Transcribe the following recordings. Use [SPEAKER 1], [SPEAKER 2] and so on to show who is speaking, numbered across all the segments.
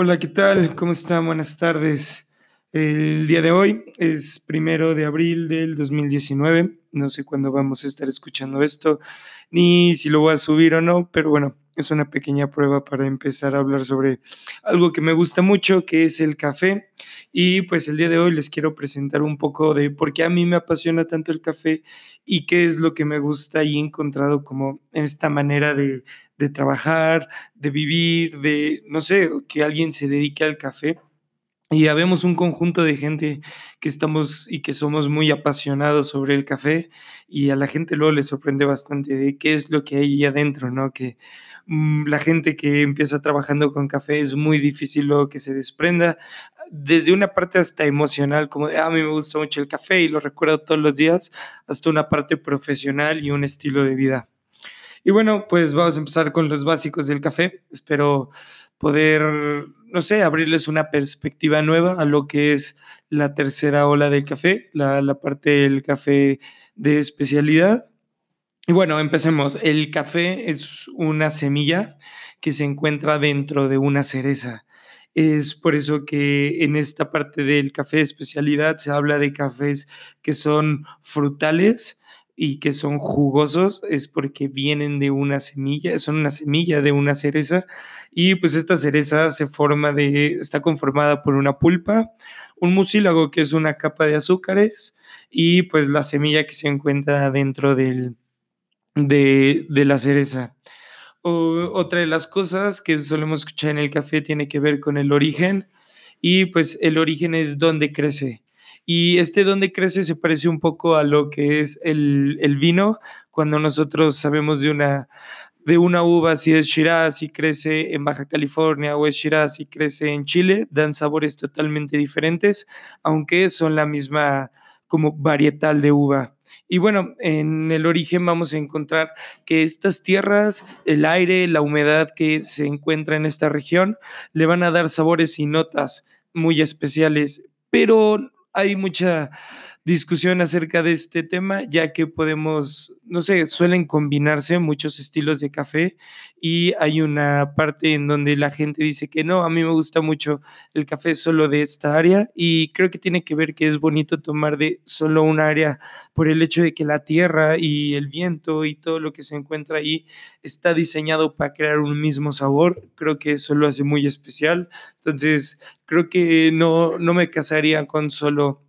[SPEAKER 1] Hola, ¿qué tal? ¿Cómo están? Buenas tardes. El día de hoy es primero de abril del 2019. No sé cuándo vamos a estar escuchando esto, ni si lo voy a subir o no, pero bueno, es una pequeña prueba para empezar a hablar sobre algo que me gusta mucho, que es el café. Y pues el día de hoy les quiero presentar un poco de por qué a mí me apasiona tanto el café y qué es lo que me gusta y he encontrado como en esta manera de, de trabajar, de vivir, de, no sé, que alguien se dedique al café. Y habemos un conjunto de gente que estamos y que somos muy apasionados sobre el café y a la gente luego le sorprende bastante de qué es lo que hay ahí adentro, ¿no? Que mm, la gente que empieza trabajando con café es muy difícil luego que se desprenda, desde una parte hasta emocional, como de, "Ah, a mí me gusta mucho el café y lo recuerdo todos los días, hasta una parte profesional y un estilo de vida. Y bueno, pues vamos a empezar con los básicos del café. Espero poder, no sé, abrirles una perspectiva nueva a lo que es la tercera ola del café, la, parte del café de especialidad. Y bueno, empecemos. El café es una semilla que se encuentra dentro de una cereza. Es por eso que en esta parte del café de especialidad se habla de cafés que son frutales y que son jugosos, es porque vienen de una semilla, son una semilla de una cereza y pues esta cereza se forma de, está conformada por una pulpa, un mucílago que es una capa de azúcares y pues la semilla que se encuentra dentro del, de, de la cereza. O- otra de las cosas que solemos escuchar en el café tiene que ver con el origen y pues el origen es donde crece. Y este donde crece se parece un poco a lo que es el, el vino, cuando nosotros sabemos de una, de una uva, si es Shiraz y crece en Baja California o es Shiraz y crece en Chile, dan sabores totalmente diferentes, aunque son la misma como varietal de uva. Y bueno, en el origen vamos a encontrar que estas tierras, el aire, la humedad que se encuentra en esta región, le van a dar sabores y notas muy especiales, pero hay mucha discusión acerca de este tema, ya que podemos, no sé, suelen combinarse muchos estilos de café y hay una parte en donde la gente dice que no, a mí me gusta mucho el café solo de esta área y creo que tiene que ver que es bonito tomar de solo un área por el hecho de que la tierra y el viento y todo lo que se encuentra ahí está diseñado para crear un mismo sabor. Creo que eso lo hace muy especial. Entonces, creo que no, no me casaría con solo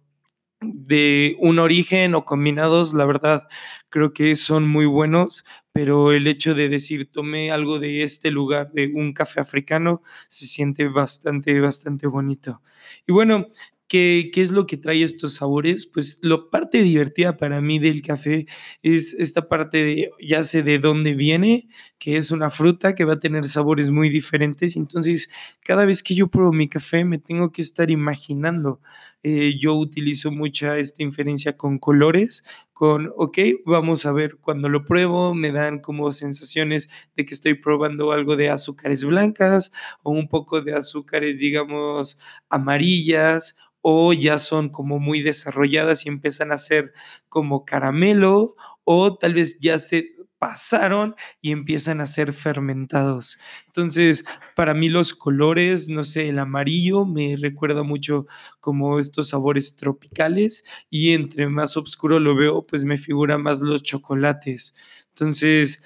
[SPEAKER 1] de un origen o combinados, la verdad, creo que son muy buenos, pero el hecho de decir tomé algo de este lugar, de un café africano, se siente bastante, bastante bonito. Y bueno, ¿qué, qué es lo que trae estos sabores? Pues lo parte divertida para mí del café es esta parte de, ya sé de dónde viene, que es una fruta que va a tener sabores muy diferentes, entonces cada vez que yo pruebo mi café me tengo que estar imaginando eh, yo utilizo mucha esta inferencia con colores, con, ok, vamos a ver, cuando lo pruebo me dan como sensaciones de que estoy probando algo de azúcares blancas o un poco de azúcares, digamos, amarillas o ya son como muy desarrolladas y empiezan a ser como caramelo o tal vez ya se pasaron y empiezan a ser fermentados. Entonces, para mí los colores, no sé, el amarillo me recuerda mucho como estos sabores tropicales y entre más oscuro lo veo, pues me figura más los chocolates. Entonces,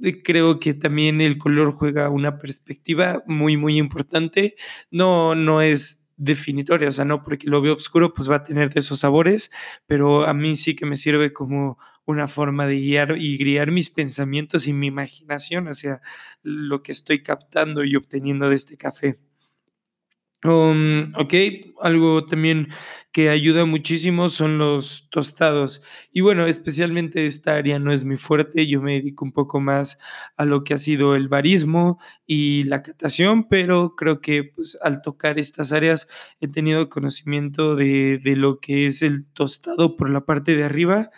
[SPEAKER 1] eh, creo que también el color juega una perspectiva muy, muy importante. No, no es definitoria, o sea, no porque lo veo oscuro, pues va a tener de esos sabores, pero a mí sí que me sirve como una forma de guiar y guiar mis pensamientos y mi imaginación hacia lo que estoy captando y obteniendo de este café. Um, ok, algo también que ayuda muchísimo son los tostados. Y bueno, especialmente esta área no es muy fuerte, yo me dedico un poco más a lo que ha sido el barismo y la catación, pero creo que pues, al tocar estas áreas he tenido conocimiento de, de lo que es el tostado por la parte de arriba.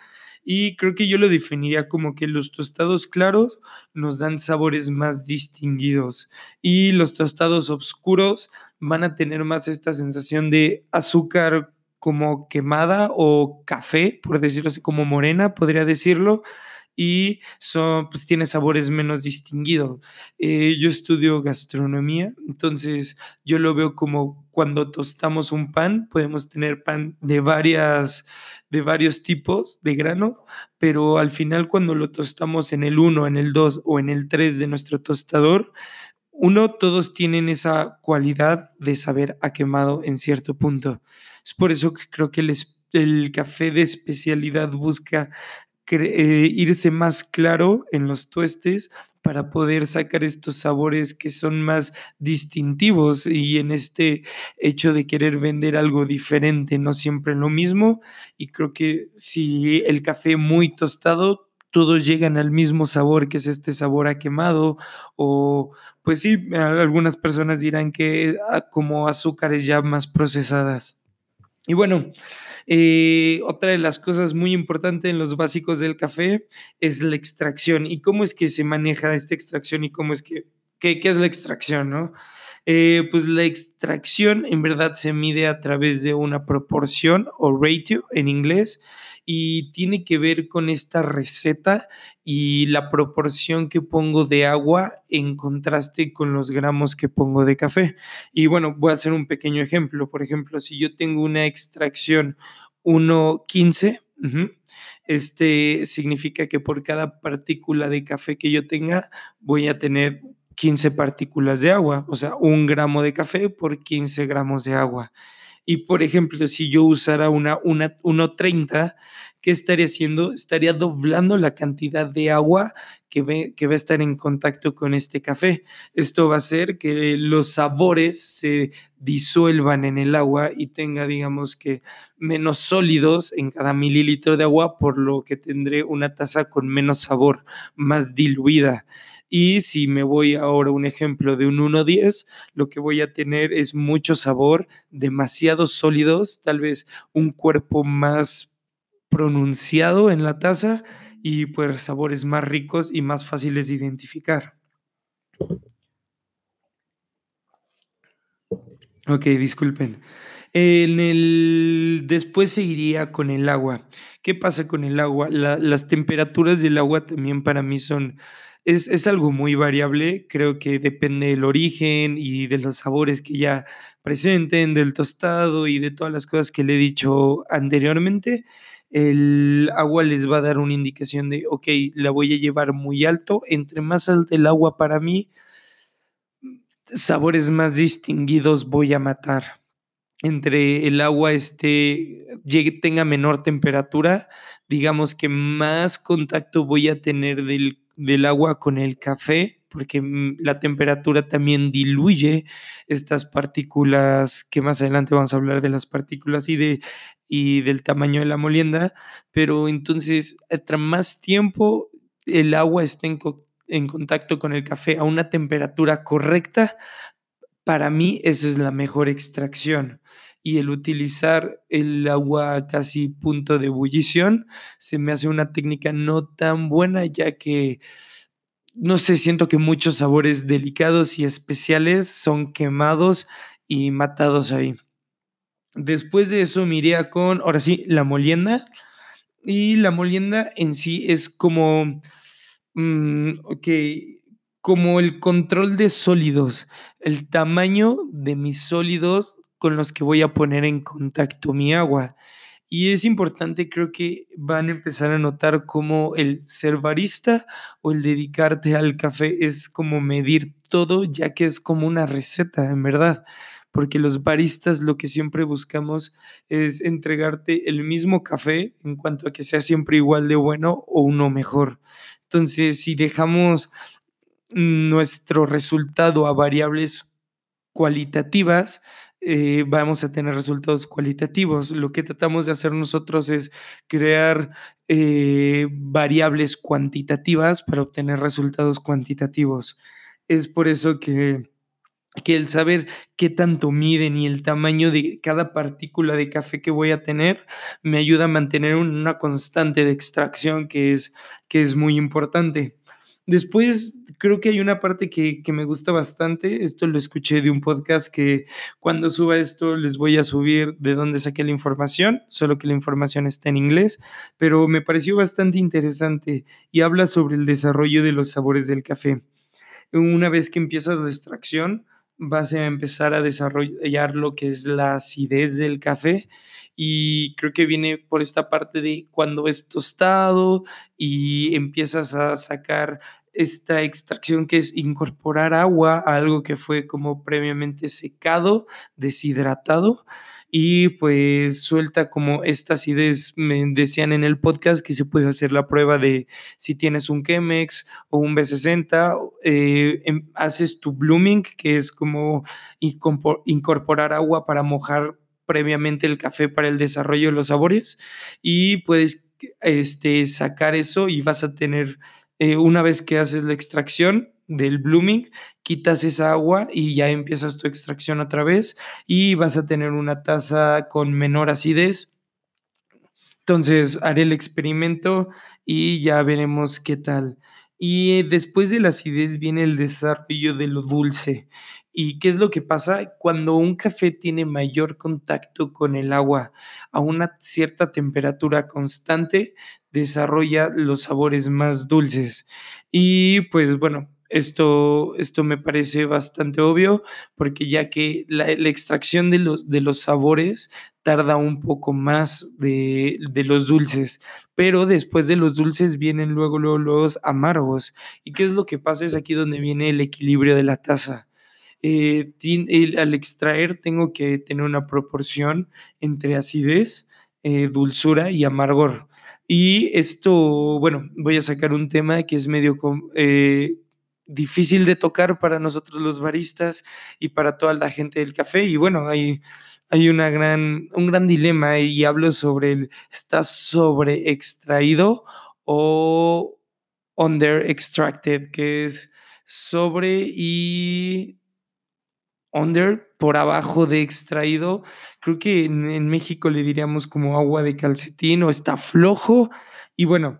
[SPEAKER 1] Y creo que yo lo definiría como que los tostados claros nos dan sabores más distinguidos y los tostados oscuros van a tener más esta sensación de azúcar como quemada o café, por decirlo así, como morena, podría decirlo. y son, pues tiene sabores menos distinguidos. Eh, yo estudio gastronomía, entonces yo lo veo como cuando tostamos un pan, podemos tener pan de varias de varios tipos de grano, pero al final cuando lo tostamos en el 1, en el 2 o en el 3 de nuestro tostador, uno, todos tienen esa cualidad de saber a quemado en cierto punto. Es por eso que creo que el, café de especialidad busca eh, irse más claro en los tuestes para poder sacar estos sabores que son más distintivos y en este hecho de querer vender algo diferente, no siempre lo mismo. Y creo que si el café muy tostado, todos llegan al mismo sabor, que es este sabor a quemado, o pues sí, algunas personas dirán que ah, como azúcares ya más procesadas. Y bueno, eh, otra de las cosas muy importantes en los básicos del café es la extracción y cómo es que se maneja esta extracción y cómo es que, qué, es la extracción, ¿no? Eh, pues la extracción en verdad se mide a través de una proporción o ratio en inglés y tiene que ver con esta receta y la proporción que pongo de agua en contraste con los gramos que pongo de café. Y bueno, voy a hacer un pequeño ejemplo. Por ejemplo, si yo tengo una extracción 1.15, este significa que por cada partícula de café que yo tenga voy a tener 15 partículas de agua, o sea, un gramo de café por 15 gramos de agua. Y por ejemplo, si yo usara una, una 1.30, ¿qué estaría haciendo? Estaría doblando la cantidad de agua que, ve, que va a estar en contacto con este café. Esto va a hacer que los sabores se disuelvan en el agua y tenga, digamos que, menos sólidos en cada mililitro de agua, por lo que tendré una taza con menos sabor, más diluida. Y si me voy ahora un ejemplo de un 1.10, lo que voy a tener es mucho sabor, demasiados sólidos, tal vez un cuerpo más pronunciado en la taza y pues sabores más ricos y más fáciles de identificar. Ok, disculpen. En el, después seguiría con el agua. ¿Qué pasa con el agua? las temperaturas del agua también para mí son es, algo muy variable, creo que depende del origen y de los sabores que ya presenten, del tostado y de todas las cosas que le he dicho anteriormente. El agua les va a dar una indicación de, ok, la voy a llevar muy alto. Entre más alto el agua para mí, sabores más distinguidos voy a matar. Entre el agua este, llegue, tenga menor temperatura, digamos que más contacto voy a tener del del agua con el café, porque mm, la temperatura también diluye estas partículas, que más adelante vamos a hablar de las partículas y, de, y del tamaño de la molienda, pero entonces, tras más tiempo el agua está en, en contacto con el café a una temperatura correcta, para mí esa es la mejor extracción y el utilizar el agua casi punto de ebullición se me hace una técnica no tan buena ya que no sé, siento que muchos sabores delicados y especiales son quemados y matados ahí. Después de eso me iría con, ahora sí, la molienda. Y la molienda en sí es como, mm, ok, como el control de sólidos, el tamaño de mis sólidos con los que voy a poner en contacto mi agua. Y es importante, creo que van a empezar a notar cómo el ser barista o el dedicarte al café es como medir todo, ya que es como una receta, en verdad. Porque los baristas lo que siempre buscamos es entregarte el mismo café en cuanto a que sea siempre igual de bueno o uno mejor. Entonces, si dejamos nuestro resultado a variables cualitativas, eh, vamos a tener resultados cualitativos. Lo que tratamos de hacer nosotros es crear eh, variables cuantitativas para obtener resultados cuantitativos. Es por eso que, que el saber qué tanto miden y el tamaño de cada partícula de café que voy a tener me ayuda a mantener una constante de extracción que es, que es muy importante. Después creo que hay una parte que, que, me gusta bastante. Esto lo escuché de un podcast que cuando suba esto les voy a subir de dónde saqué la información, solo que la información está en inglés, pero me pareció bastante interesante y habla sobre el desarrollo de los sabores del café. Una vez que empiezas la extracción, vas a empezar a desarrollar lo que es la acidez del café y creo que viene por esta parte de cuando es tostado y empiezas a sacar esta extracción que es incorporar agua a algo que fue como previamente secado, deshidratado y pues suelta como esta acidez, me decían en el podcast que se puede hacer la prueba de si tienes un Chemex o un B60, eh, em, haces tu blooming, que es como incorporar agua para mojar previamente el café para el desarrollo de los sabores y puedes este, sacar eso y vas a tener, eh, una vez que haces la extracción, del blooming, quitas esa agua y ya empiezas tu extracción otra vez y vas a tener una taza con menor acidez. Entonces haré el experimento y ya veremos qué tal. Y después de la acidez viene el desarrollo de lo dulce. ¿Y qué es lo que pasa cuando un café tiene mayor contacto con el agua a una cierta temperatura constante? Desarrolla los sabores más dulces. Y pues bueno, esto, esto me parece bastante obvio porque ya que la, extracción de los, de los sabores tarda un poco más de, los dulces, pero después de los dulces vienen luego, los amargos. ¿Y qué es lo que pasa? Es aquí donde viene el equilibrio de la taza. Eh, al extraer tengo que tener una proporción entre acidez, eh, dulzura y amargor. Y esto, bueno, voy a sacar un tema que es medio eh, difícil de tocar para nosotros los baristas y para toda la gente del café. Y bueno, hay, hay una gran, un gran dilema y hablo sobre el, ¿está sobre extraído o under extracted? Que es sobre y under, por abajo de extraído. Creo que en, en México le diríamos como agua de calcetín o está flojo. Y bueno,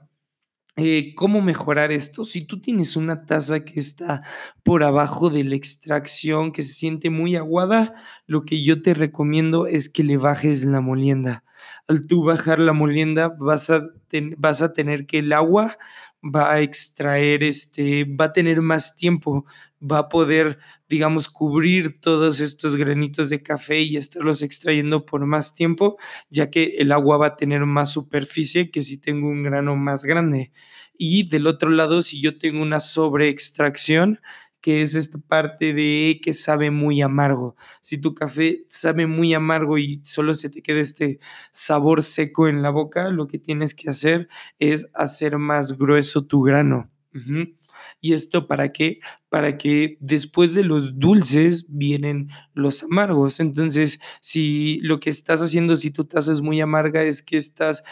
[SPEAKER 1] eh, ¿Cómo mejorar esto? Si tú tienes una taza que está por abajo de la extracción, que se siente muy aguada, lo que yo te recomiendo es que le bajes la molienda. Al tú bajar la molienda, vas a, vas a tener que el agua va a extraer, este, va a tener más tiempo, va a poder, digamos, cubrir todos estos granitos de café y estarlos extrayendo por más tiempo, ya que el agua va a tener más superficie que si tengo un grano más grande. Y del otro lado, si yo tengo una sobreextracción, que es esta parte de que sabe muy amargo. Si tu café sabe muy amargo y solo se te queda este sabor seco en la boca, lo que tienes que hacer es hacer más grueso tu grano. ¿Y esto para qué? Para que después de los dulces vienen los amargos. Entonces, si lo que estás haciendo, si tu taza es muy amarga, es que estás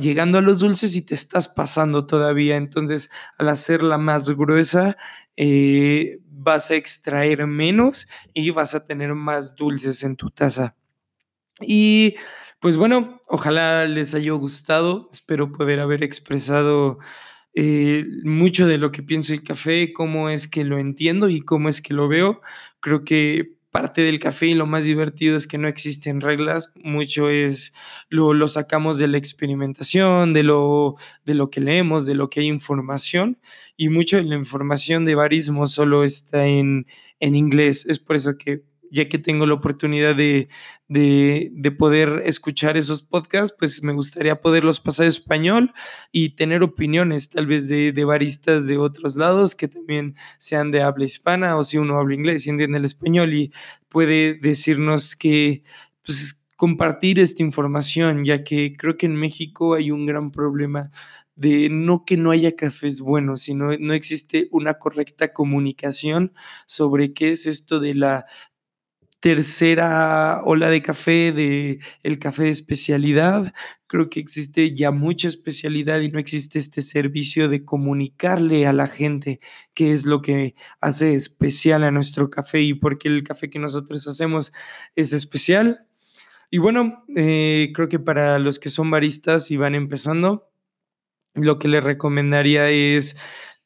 [SPEAKER 1] llegando a los dulces y te estás pasando todavía. Entonces, al hacerla más gruesa, eh, vas a extraer menos y vas a tener más dulces en tu taza. Y pues bueno, ojalá les haya gustado. Espero poder haber expresado eh, mucho de lo que pienso del café, cómo es que lo entiendo y cómo es que lo veo. Creo que parte del café y lo más divertido es que no existen reglas, mucho es lo, lo sacamos de la experimentación, de lo, de lo que leemos, de lo que hay información y mucho de la información de barismo solo está en, en inglés. Es por eso que ya que tengo la oportunidad de, poder escuchar esos podcasts, pues me gustaría poderlos pasar a español y tener opiniones tal vez de, baristas de otros lados que también sean de habla hispana o si uno habla inglés y entiende el español y puede decirnos que pues, compartir esta información, ya que creo que en México hay un gran problema de no que no haya cafés buenos, sino no existe una correcta comunicación sobre qué es esto de la tercera ola de café, de el café de especialidad. Creo que existe ya mucha especialidad y no existe este servicio de comunicarle a la gente qué es lo que hace especial a nuestro café y por qué el café que nosotros hacemos es especial. Y bueno, eh, creo que para los que son baristas y van empezando, lo que les recomendaría es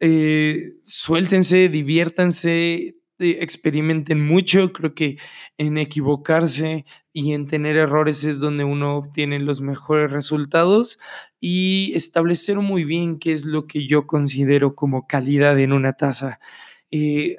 [SPEAKER 1] eh, suéltense, diviértanse, experimenten mucho. Creo que en equivocarse y en tener errores es donde uno obtiene los mejores resultados y establecer muy bien qué es lo que yo considero como calidad en una taza.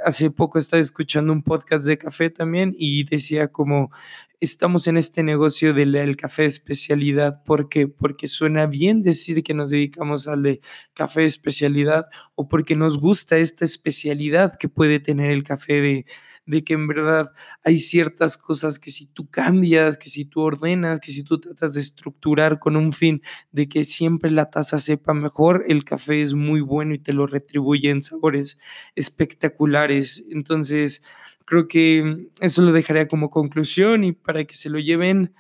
[SPEAKER 1] Hace poco estaba escuchando un podcast de café también y decía como estamos en este negocio del café especialidad. ¿Por qué? Porque suena bien decir que nos dedicamos al de café especialidad o porque nos gusta esta especialidad que puede tener el café de, de que en verdad hay ciertas cosas que si tú cambias, que si tú ordenas, que si tú tratas de estructurar con un fin de que siempre la taza sepa mejor, el café es muy bueno y te lo retribuye en sabores espectaculares. Entonces, creo que eso lo dejaría como conclusión y para que se lo lleven,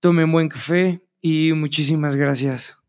[SPEAKER 1] tomen buen café y muchísimas gracias.